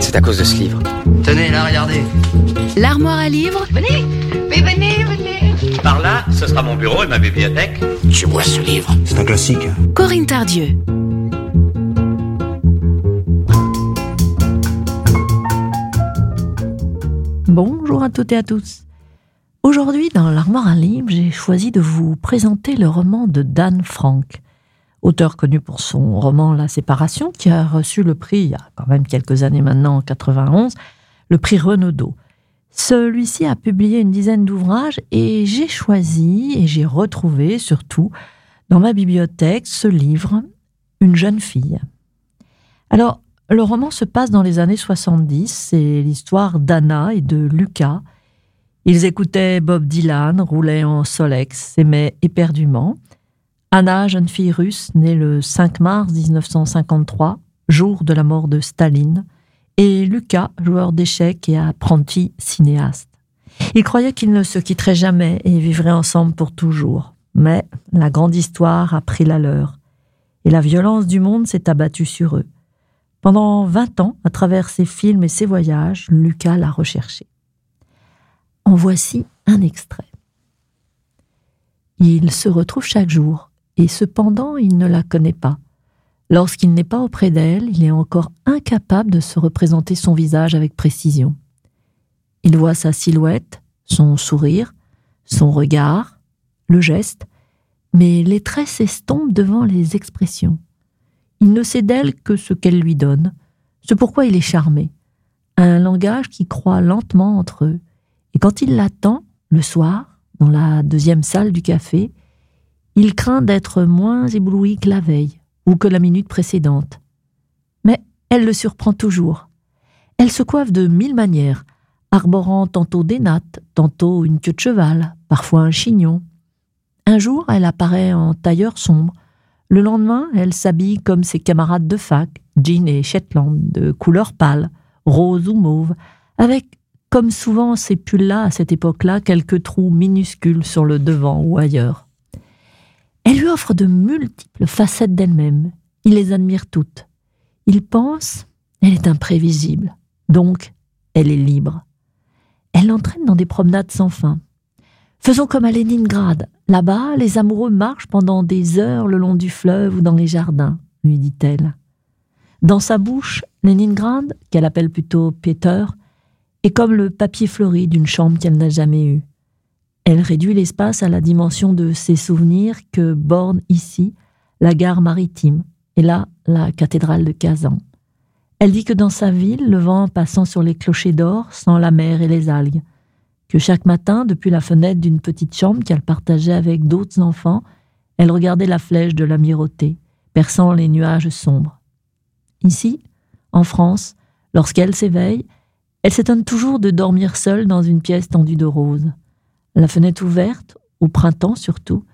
C'est à cause de ce livre. Tenez, là, regardez. L'armoire à livres Venez, mais venez, venez. Par là, ce sera mon bureau et ma bibliothèque. Tu vois ce livre C'est un classique. Corinne Tardieu. Bonjour à toutes et à tous. Aujourd'hui, dans l'Armoire à livres, j'ai choisi de vous présenter le roman de Dan Frank, auteur connu pour son roman La séparation, qui a reçu le prix, il y a quand même quelques années maintenant, en 91, le prix Renaudot. Celui-ci a publié une dizaine d'ouvrages et j'ai choisi et j'ai retrouvé surtout dans ma bibliothèque ce livre, Une jeune fille. Alors, le roman se passe dans les années 70, c'est l'histoire d'Anna et de Lucas. Ils écoutaient Bob Dylan, roulaient en Solex, s'aimaient éperdument. Anna, jeune fille russe, née le 5 mars 1953, jour de la mort de Staline, et Lucas, joueur d'échecs et apprenti cinéaste. Ils croyaient qu'ils ne se quitteraient jamais et vivraient ensemble pour toujours. Mais la grande histoire a pris la leur, et la violence du monde s'est abattue sur eux. Pendant vingt ans, à travers ses films et ses voyages, Lucas l'a recherché. En voici un extrait. Il se retrouve chaque jour, et cependant il ne la connaît pas. Lorsqu'il n'est pas auprès d'elle, il est encore incapable de se représenter son visage avec précision. Il voit sa silhouette, son sourire, son regard, le geste, mais les traits s'estompent devant les expressions. Il ne sait d'elle que ce qu'elle lui donne, ce pourquoi il est charmé. Un langage qui croît lentement entre eux. Et quand il l'attend, le soir, dans la deuxième salle du café, il craint d'être moins ébloui que la veille ou que la minute précédente. Mais elle le surprend toujours. Elle se coiffe de mille manières, arborant tantôt des nattes, tantôt une queue de cheval, parfois un chignon. Un jour, elle apparaît en tailleur sombre, le lendemain, elle s'habille comme ses camarades de fac, jean et Shetland, de couleur pâle, rose ou mauve, avec, comme souvent ces pulls-là à cette époque-là, quelques trous minuscules sur le devant ou ailleurs. Elle lui offre de multiples facettes d'elle-même. Il les admire toutes. Il pense, elle est imprévisible, donc elle est libre. Elle l'entraîne dans des promenades sans fin. Faisons comme à Leningrad. Là-bas, les amoureux marchent pendant des heures le long du fleuve ou dans les jardins, lui dit-elle. Dans sa bouche, Leningrad, qu'elle appelle plutôt Peter, est comme le papier fleuri d'une chambre qu'elle n'a jamais eue. Elle réduit l'espace à la dimension de ses souvenirs que borne ici la gare maritime et là la cathédrale de Kazan. Elle dit que dans sa ville, le vent passant sur les clochers d'or sent la mer et les algues, que chaque matin, depuis la fenêtre d'une petite chambre qu'elle partageait avec d'autres enfants, elle regardait la flèche de l'amirauté, perçant les nuages sombres. Ici, en France, lorsqu'elle s'éveille, elle s'étonne toujours de dormir seule dans une pièce tendue de roses. La fenêtre ouverte, au printemps surtout,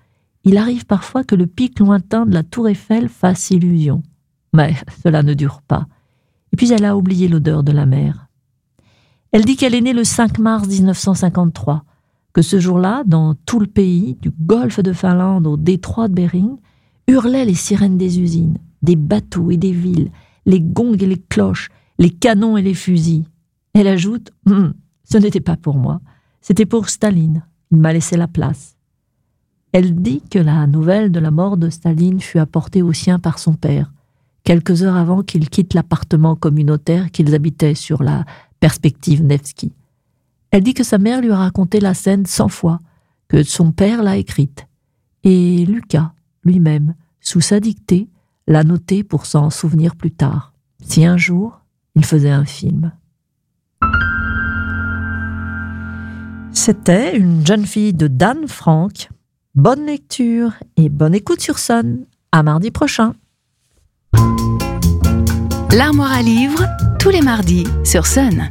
il arrive parfois que le pic lointain de la tour Eiffel fasse illusion. Mais cela ne dure pas. Et puis elle a oublié l'odeur de la mer. Elle dit qu'elle est née le 5 mars 1953, que ce jour-là, dans tout le pays, du golfe de Finlande au détroit de Bering, hurlaient les sirènes des usines, des bateaux et des villes, les gongs et les cloches, les canons et les fusils. Elle ajoute hum, Ce n'était pas pour moi, c'était pour Staline. Il m'a laissé la place. Elle dit que la nouvelle de la mort de Staline fut apportée au sien par son père, quelques heures avant qu'il quitte l'appartement communautaire qu'ils habitaient sur la perspective Nevsky. Elle dit que sa mère lui a raconté la scène cent fois, que son père l'a écrite. Et Lucas, lui-même, sous sa dictée, l'a notée pour s'en souvenir plus tard, si un jour il faisait un film. C'était une jeune fille de Dan Frank. Bonne lecture et bonne écoute sur Sun. À mardi prochain. L'armoire à livres, tous les mardis sur Sun.